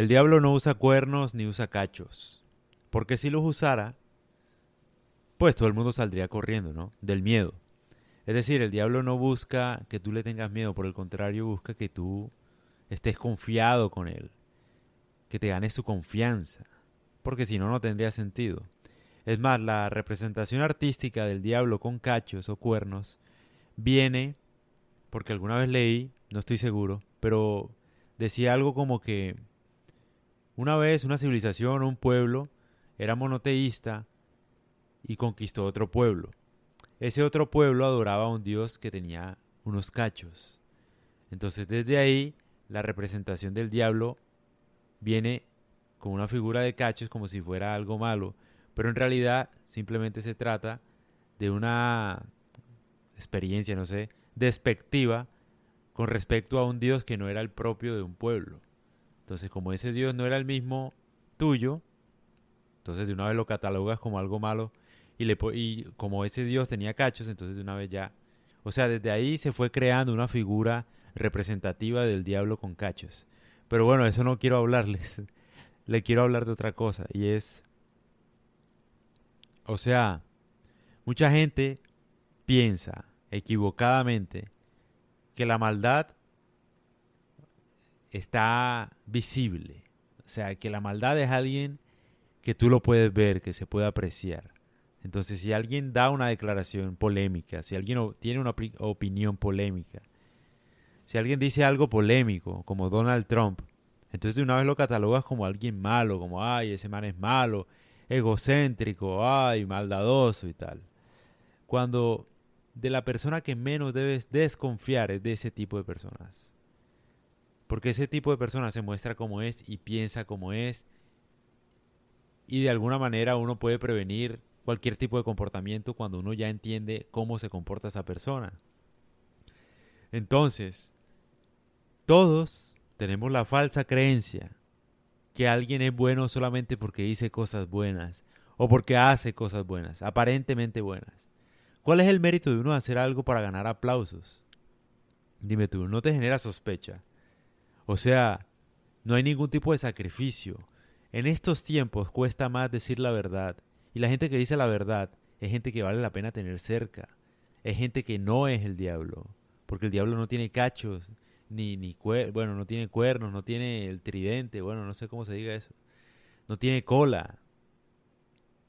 El diablo no usa cuernos ni usa cachos. Porque si los usara, pues todo el mundo saldría corriendo, ¿no? Del miedo. Es decir, el diablo no busca que tú le tengas miedo, por el contrario, busca que tú estés confiado con él, que te ganes su confianza, porque si no, no tendría sentido. Es más, la representación artística del diablo con cachos o cuernos viene, porque alguna vez leí, no estoy seguro, pero decía algo como que una vez una civilización o un pueblo era monoteísta y conquistó otro pueblo. Ese otro pueblo adoraba a un dios que tenía unos cachos. Entonces desde ahí la representación del diablo viene con una figura de cachos como si fuera algo malo, pero en realidad simplemente se trata de una experiencia, no sé, despectiva con respecto a un Dios que no era el propio de un pueblo. Entonces, como ese Dios no era el mismo tuyo, entonces de una vez lo catalogas como algo malo y, le, como ese Dios tenía cachos, entonces de una vez ya... O sea, desde ahí se fue creando una figura representativa del diablo con cachos. Pero bueno, eso no quiero hablarles. Le quiero hablar de otra cosa y es... O sea, mucha gente piensa equivocadamente que la maldad está visible. O sea, que la maldad es alguien que tú lo puedes ver, que se puede apreciar. Entonces, si alguien da una declaración polémica, si alguien tiene una opinión polémica, si alguien dice algo polémico, como Donald Trump, entonces de una vez lo catalogas como alguien malo, como, ay, ese man es malo, egocéntrico, ay, maldadoso y tal. Cuando de la persona que menos debes desconfiar es de ese tipo de personas. Porque ese tipo de personas se muestra como es y piensa como es. Y de alguna manera uno puede prevenir cualquier tipo de comportamiento cuando uno ya entiende cómo se comporta esa persona. Entonces, todos tenemos la falsa creencia que alguien es bueno solamente porque dice cosas buenas o porque hace cosas buenas, aparentemente buenas. ¿Cuál es el mérito de uno hacer algo para ganar aplausos? Dime tú, ¿no te genera sospecha? O sea, no hay ningún tipo de sacrificio. En estos tiempos cuesta más decir la verdad. Y la gente que dice la verdad es gente que vale la pena tener cerca. Es gente que no es el diablo. Porque el diablo no tiene cachos, ni, ni bueno, no tiene cuernos, no tiene el tridente, bueno, no sé cómo se diga eso. No tiene cola.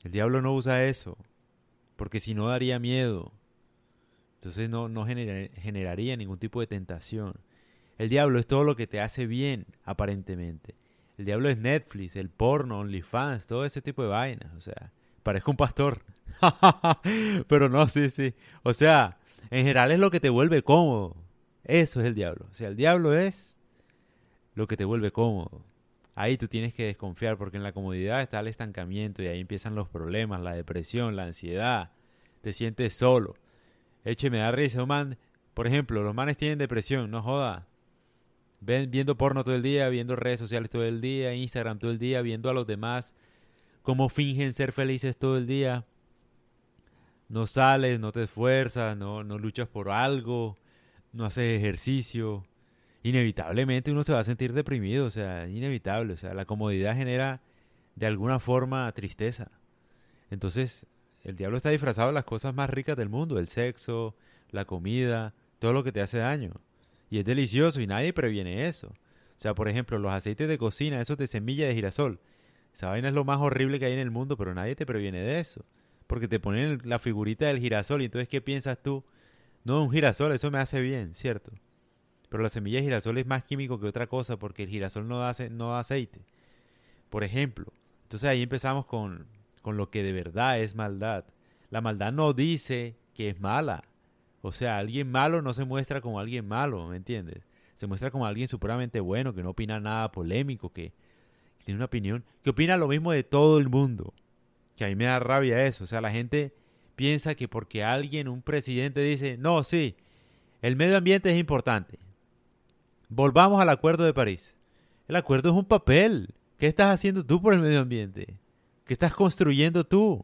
El diablo no usa eso porque si no daría miedo. Entonces no, no generaría ningún tipo de tentación. El diablo es todo lo que te hace bien, aparentemente. El diablo es Netflix, el porno, OnlyFans, todo ese tipo de vainas. O sea, parezco un pastor. Pero no, sí, sí. O sea, en general es lo que te vuelve cómodo. Eso es el diablo. O sea, el diablo es lo que te vuelve cómodo. Ahí tú tienes que desconfiar porque en la comodidad está el estancamiento y ahí empiezan los problemas, la depresión, la ansiedad. Te sientes solo. Eche, me da risa, un man. Por ejemplo, los manes tienen depresión, no joda. Viendo porno todo el día, viendo redes sociales todo el día, Instagram todo el día, viendo a los demás cómo fingen ser felices todo el día. No sales, no te esfuerzas, no, no luchas por algo, no haces ejercicio, inevitablemente uno se va a sentir deprimido, o sea, inevitable, o sea, la comodidad genera de alguna forma tristeza. Entonces, el diablo está disfrazado de las cosas más ricas del mundo, el sexo, la comida, todo lo que te hace daño. Y es delicioso y nadie previene eso. O sea, por ejemplo, los aceites de cocina, esos de semilla de girasol. Esa vaina es lo más horrible que hay en el mundo, pero nadie te previene de eso. Porque te ponen la figurita del girasol y entonces, ¿qué piensas tú? No, un girasol, eso me hace bien, ¿cierto? Pero la semilla de girasol es más químico que otra cosa porque el girasol no da, no da aceite. Por ejemplo. Entonces ahí empezamos con, con lo que de verdad es maldad. La maldad no dice que es mala. O sea, alguien malo no se muestra como alguien malo, ¿me entiendes? Se muestra como alguien supremamente bueno, que no opina nada polémico, que, que tiene una opinión, que opina lo mismo de todo el mundo. Que a mí me da rabia eso. O sea, la gente piensa que porque alguien, un presidente dice, no, sí, el medio ambiente es importante. Volvamos al Acuerdo de París. El acuerdo es un papel. ¿Qué estás haciendo tú por el medio ambiente? ¿Qué estás construyendo tú?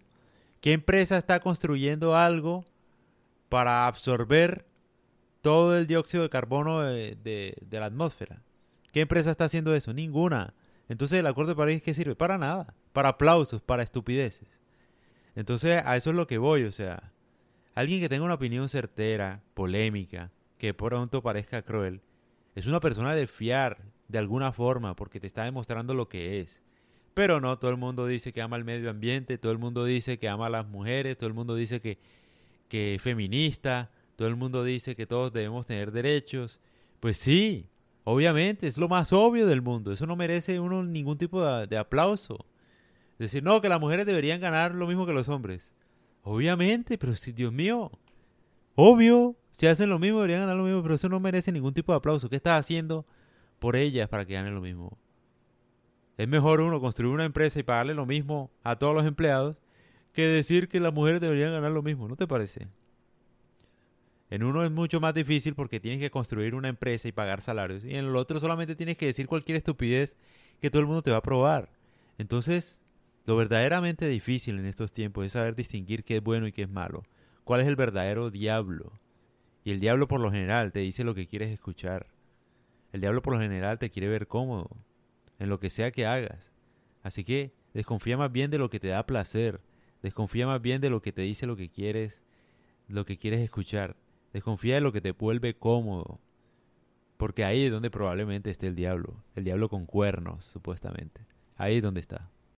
¿Qué empresa está construyendo algo para absorber todo el dióxido de carbono de, la atmósfera? ¿Qué empresa está haciendo eso? Ninguna. Entonces el acuerdo de París, ¿qué sirve? Para nada. Para aplausos, para estupideces. Entonces a eso es lo que voy, o sea, alguien que tenga una opinión certera, polémica, que pronto parezca cruel, es una persona de fiar de alguna forma porque te está demostrando lo que es. Pero no, todo el mundo dice que ama el medio ambiente, todo el mundo dice que ama a las mujeres, todo el mundo dice que, que feminista, todo el mundo dice que todos debemos tener derechos. Pues sí, obviamente, es lo más obvio del mundo. Eso no merece uno ningún tipo de, de aplauso. Decir, no, que las mujeres deberían ganar lo mismo que los hombres. Obviamente, pero si, Dios mío, obvio, si hacen lo mismo deberían ganar lo mismo, pero eso no merece ningún tipo de aplauso. ¿Qué estás haciendo por ellas para que ganen lo mismo? Es mejor uno construir una empresa y pagarle lo mismo a todos los empleados que decir que las mujeres deberían ganar lo mismo, ¿no te parece? En uno es mucho más difícil porque tienes que construir una empresa y pagar salarios. Y en el otro solamente tienes que decir cualquier estupidez que todo el mundo te va a probar. Entonces, lo verdaderamente difícil en estos tiempos es saber distinguir qué es bueno y qué es malo. ¿Cuál es el verdadero diablo? Y el diablo por lo general te dice lo que quieres escuchar. El diablo por lo general te quiere ver cómodo en lo que sea que hagas. Así que desconfía más bien de lo que te da placer, desconfía más bien de lo que te dice lo que quieres, lo que quieres escuchar, desconfía de lo que te vuelve cómodo, porque ahí es donde probablemente esté el diablo, el diablo con cuernos, supuestamente. Ahí es donde está.